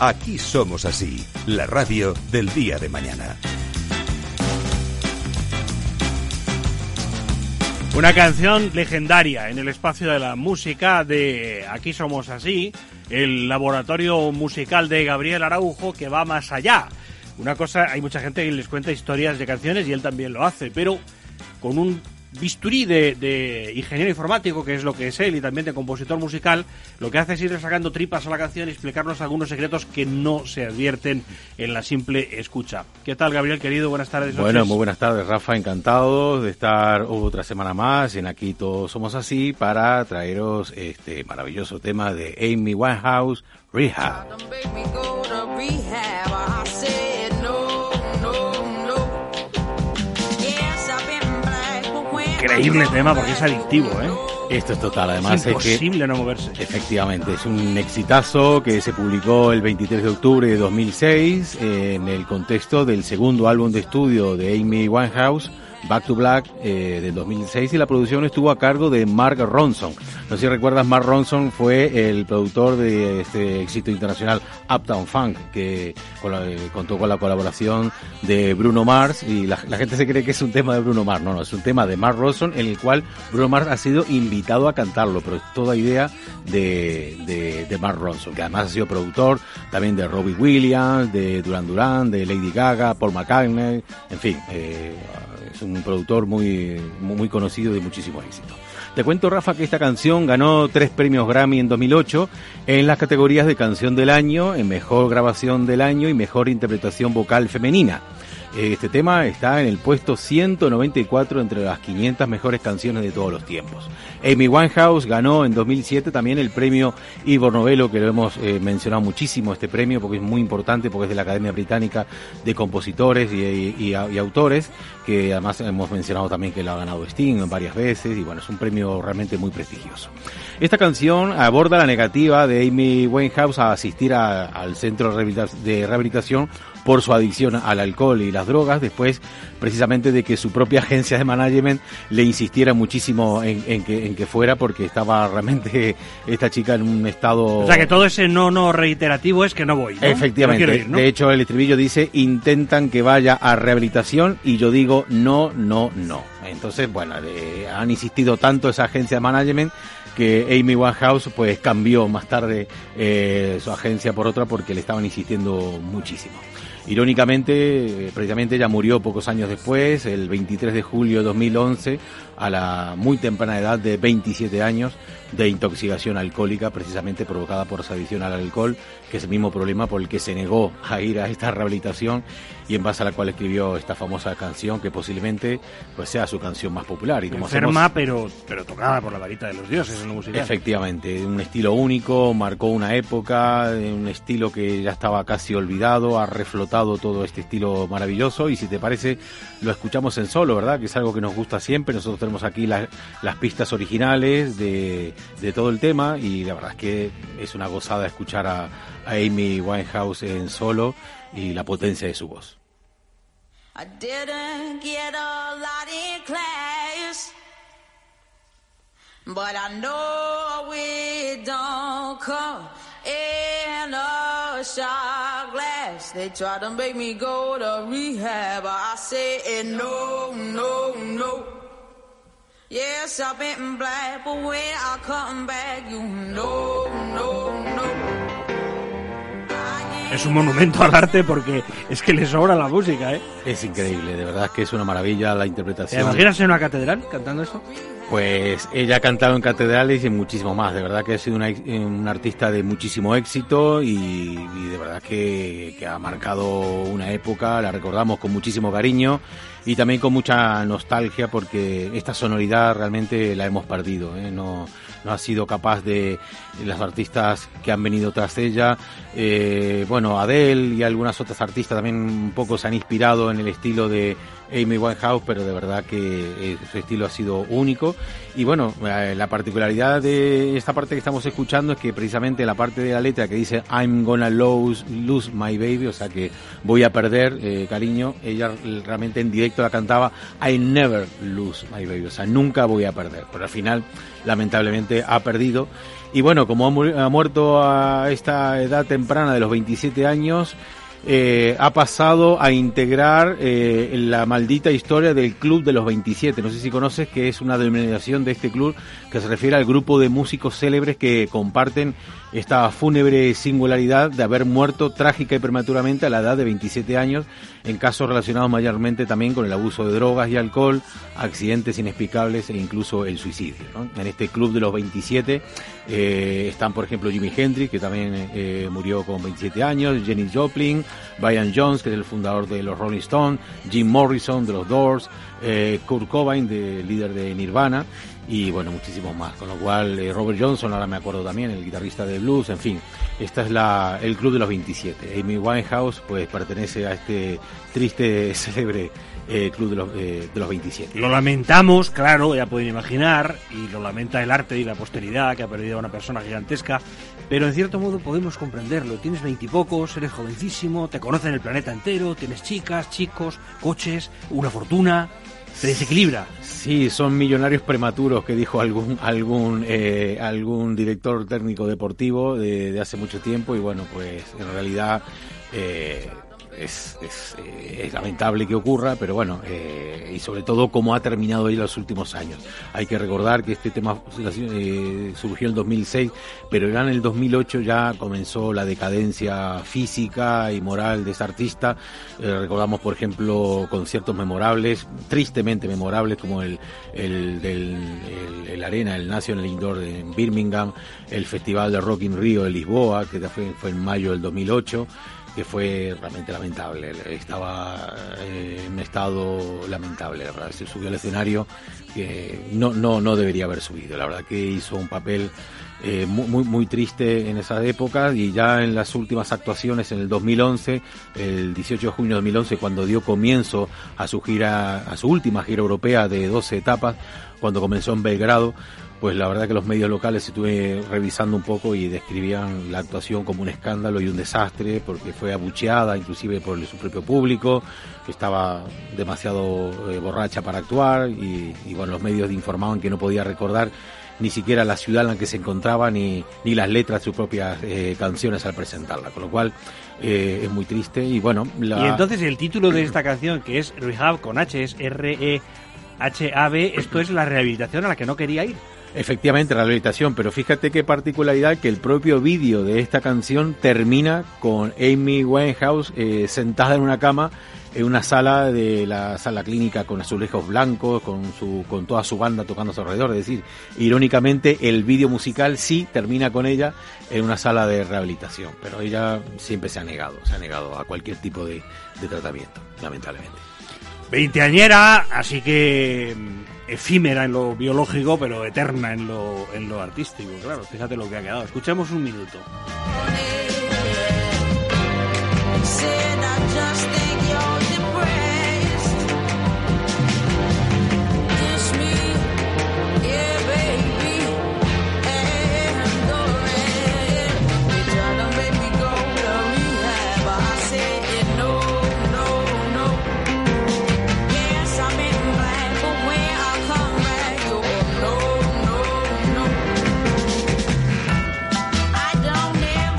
Aquí somos así, la radio del día de mañana. Una canción legendaria en el espacio de la música de Aquí Somos Así, el laboratorio musical de Gabriel Araujo que va más allá. Una cosa, hay mucha gente que les cuenta historias de canciones y él también lo hace, pero con un bisturí de, de, ingeniero informático, que es lo que es él, y también de compositor musical, lo que hace es ir sacando tripas a la canción y explicarnos algunos secretos que no se advierten en la simple escucha. ¿Qué tal, Gabriel, querido? Buenas tardes. Bueno, muy buenas tardes, Rafa. Encantado de estar otra semana más en Aquí Todos Somos Así para traeros este maravilloso tema de Amy Winehouse, Rehab. Increíble tema porque es adictivo, ¿eh? Esto es total, además es imposible no moverse. Efectivamente, es un exitazo que se publicó el 23 de octubre de 2006 en el contexto del segundo álbum de estudio de Amy Winehouse, Back to Black eh, del 2006 y la producción estuvo a cargo de Mark Ronson. No sé si recuerdas, Mark Ronson fue el productor de este éxito internacional Uptown Funk, que contó con la colaboración de Bruno Mars y la, gente se cree que es un tema de Bruno Mars. No, no, es un tema de Mark Ronson en el cual Bruno Mars ha sido invitado a cantarlo, pero es toda idea de, de, de Mark Ronson, que además ha sido productor también de Robbie Williams, de Duran Duran, de Lady Gaga, Paul McCartney, en fin, eh, es un productor muy, muy conocido de muchísimo éxito. Te cuento, Rafa, que esta canción ganó tres premios Grammy en 2008 en las categorías de Canción del Año, en Mejor Grabación del Año y Mejor Interpretación Vocal Femenina. Este tema está en el puesto 194 entre las 500 mejores canciones de todos los tiempos. Amy Winehouse ganó en 2007 también el premio Ivor Novello, que lo hemos eh, mencionado muchísimo este premio porque es muy importante, porque es de la Academia Británica de Compositores y, autores, que además hemos mencionado también que lo ha ganado Sting varias veces y bueno, es un premio realmente muy prestigioso. Esta canción aborda la negativa de Amy Winehouse a asistir al centro de rehabilitación por su adicción al alcohol y las drogas, después precisamente de que su propia agencia de management le insistiera muchísimo en, que, en que fuera porque estaba realmente esta chica en un estado... O sea que todo ese no, no reiterativo es que no voy. Efectivamente. De hecho, el estribillo dice, intentan que vaya a rehabilitación y yo digo, no, no, no. Entonces, bueno, han insistido tanto esa agencia de management que Amy Winehouse pues cambió más tarde eh, su agencia por otra porque le estaban insistiendo muchísimo. Irónicamente, precisamente ella murió pocos años después, el 23 de julio de 2011, a la muy temprana edad de 27 años, de intoxicación alcohólica, precisamente provocada por su adicción al alcohol, que es el mismo problema por el que se negó a ir a esta rehabilitación y en base a la cual escribió esta famosa canción, que posiblemente pues sea su canción más popular. Y como Enferma, pero, pero tocada por la varita de los dioses en la música. Efectivamente, un estilo único, marcó una época, un estilo que ya estaba casi olvidado, ha reflotado todo este estilo maravilloso y si te parece lo escuchamos en solo, ¿verdad? Que es algo que nos gusta siempre. Nosotros tenemos aquí las pistas originales de, de, todo el tema y la verdad es que es una gozada escuchar a, a Amy Winehouse en solo y la potencia de su voz. I didn't get a lot in class, but I know it don't come in a shot glass. They try to make me go to rehab. I say no, no, no. Yes, I've been black, but when I come back, you know, no, no. Es un monumento al arte porque es que le sobra la música, ¿eh? Es increíble, de verdad que es una maravilla la interpretación. ¿Te imaginas en una catedral cantando esto? Pues ella ha cantado en catedrales y en muchísimo más. De verdad que ha sido una, un artista de muchísimo éxito y, de verdad que, que, ha marcado una época. La recordamos con muchísimo cariño y también con mucha nostalgia porque esta sonoridad realmente la hemos perdido. ¿eh? No, no ha sido capaz de las artistas que han venido tras ella. Eh, bueno, Adele y algunas otras artistas también un poco se han inspirado en el estilo de Amy Winehouse, pero de verdad que su estilo ha sido único. Y bueno, eh, la particularidad de esta parte que estamos escuchando es que precisamente la parte de la letra que dice I'm gonna lose, lose my baby, o sea que voy a perder, eh, cariño, ella realmente en directo la cantaba I never lose my baby, o sea, nunca voy a perder. Pero al final, lamentablemente, ha perdido. Y bueno, como ha muerto a esta edad temprana de los 27 años, eh, ha pasado a integrar eh, la maldita historia del Club de los 27. No sé si conoces que es una denominación de este club que se refiere al grupo de músicos célebres que comparten esta fúnebre singularidad de haber muerto trágica y prematuramente a la edad de 27 años en casos relacionados mayormente también con el abuso de drogas y alcohol, accidentes inexplicables e incluso el suicidio. En este club de los 27 eh, están, por ejemplo, Jimi Hendrix, que también eh, murió con 27 años, Jenny Joplin, Brian Jones, que es el fundador de los Rolling Stones, Jim Morrison de los Doors, eh, Kurt Cobain, de, líder de Nirvana, y bueno, muchísimos más. Con lo cual, eh, Robert Johnson, ahora me acuerdo también, el guitarrista de blues, en fin, esta es la, el club de los 27. Amy Winehouse, pues pertenece a este triste, célebre eh, club de los, eh, de los 27. Lo lamentamos, claro, ya pueden imaginar, y lo lamenta el arte y la posteridad que ha perdido a una persona gigantesca, pero en cierto modo podemos comprenderlo. Tienes veintipocos, eres jovencísimo, te conocen el planeta entero, tienes chicas, chicos, coches, una fortuna, se desequilibra. Sí, son millonarios prematuros que dijo algún algún eh, algún director técnico deportivo de, hace mucho tiempo y bueno, pues en realidad eh, es, eh, es, lamentable que ocurra, pero bueno, eh, y sobre todo cómo ha terminado ahí los últimos años. Hay que recordar que este tema eh, surgió en el 2006, pero ya en el 2008 ya comenzó la decadencia física y moral de ese artista. recordamos, por ejemplo, conciertos memorables, tristemente memorables, como el, el del el, Arena, el National Indoor en Birmingham, el Festival de Rock in Rio de Lisboa, que fue, fue en mayo del 2008 que fue realmente lamentable. Estaba eh, en estado lamentable, verdad. Se subió al escenario que no, no, no debería haber subido. La verdad que hizo un papel eh, muy, muy, triste en esa época y ya en las últimas actuaciones en el 2011, el 18 de junio de 2011, cuando dio comienzo a su gira, a su última gira europea de 12 etapas, cuando comenzó en Belgrado, pues la verdad que los medios locales estuve revisando un poco y describían la actuación como un escándalo y un desastre porque fue abucheada inclusive por su propio público, que estaba demasiado eh, borracha para actuar y, bueno, los medios informaban que no podía recordar ni siquiera la ciudad en la que se encontraba ni, ni las letras de sus propias eh, canciones al presentarla, con lo cual eh, es muy triste y bueno... Y entonces el título de esta canción que es Rehab con H es R-E... H-A-B, esto es la rehabilitación a la que no quería ir. Efectivamente, rehabilitación, pero fíjate qué particularidad que el propio vídeo de esta canción termina con Amy Winehouse eh, sentada en una cama en una sala de la sala clínica con azulejos blancos, con su con toda su banda tocando a su alrededor. Es decir, irónicamente el vídeo musical sí termina con ella en una sala de rehabilitación, pero ella siempre se ha negado, se ha negado a cualquier tipo de, de tratamiento, lamentablemente. Veinteañera, así que efímera en lo biológico, pero eterna en lo, en lo artístico. Claro, fíjate lo que ha quedado. Escuchemos un minuto.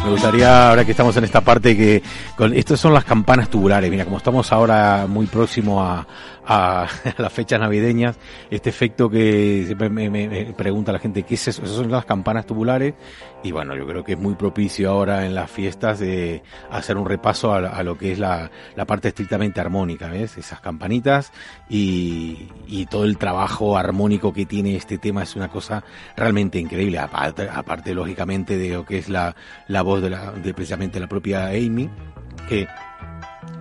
Me gustaría, ahora que estamos en esta parte, que con estas son las campanas tubulares. Mira, como estamos ahora muy próximo a, a, las fechas navideñas, este efecto que siempre me, pregunta la gente, ¿qué es eso? Esas son las campanas tubulares y bueno, yo creo que es muy propicio ahora en las fiestas de hacer un repaso a, lo que es la, parte estrictamente armónica, ¿ves? Esas campanitas y, todo el trabajo armónico que tiene este tema es una cosa realmente increíble, aparte, aparte lógicamente de lo que es la, la voz de, la, de precisamente la propia Amy, que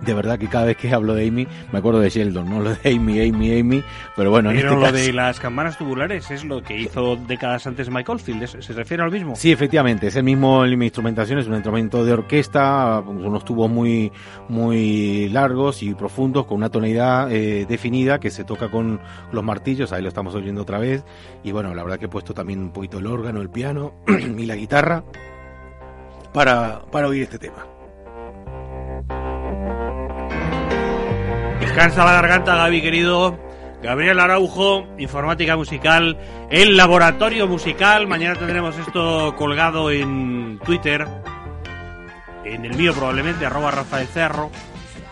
de verdad que cada vez que hablo de Amy me acuerdo de Sheldon, no lo de Amy, Amy, Amy, pero bueno. Pero este lo de las campanas tubulares es lo que hizo décadas antes Michael Field, ¿se refiere al mismo? Sí, efectivamente, es el mismo mi instrumentación, es un instrumento de orquesta, unos tubos muy, muy largos y profundos, con una tonalidad eh, definida que se toca con los martillos, ahí lo estamos oyendo otra vez, y bueno, la verdad que he puesto también un poquito el órgano, el piano y la guitarra para, para oír este tema. Descansa la garganta, Gaby, querido. Gabriel Araujo, informática musical, el laboratorio musical. Mañana tendremos esto colgado en Twitter, en el mío probablemente, arroba Rafael Cerro.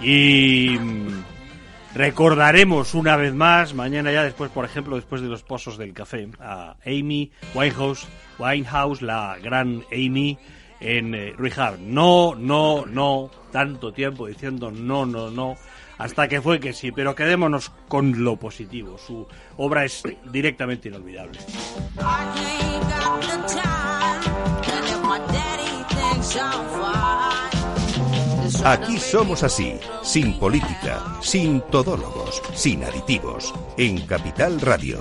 Y mm, recordaremos una vez más, mañana ya después, por ejemplo, después de los pozos del café, a Amy Winehouse, Winehouse la gran Amy, en eh. No, no, no, tanto tiempo diciendo no, no, no hasta que fue que sí, pero quedémonos con lo positivo. Su obra es directamente inolvidable. Aquí somos así, sin política, sin todólogos, sin aditivos, en Capital Radio.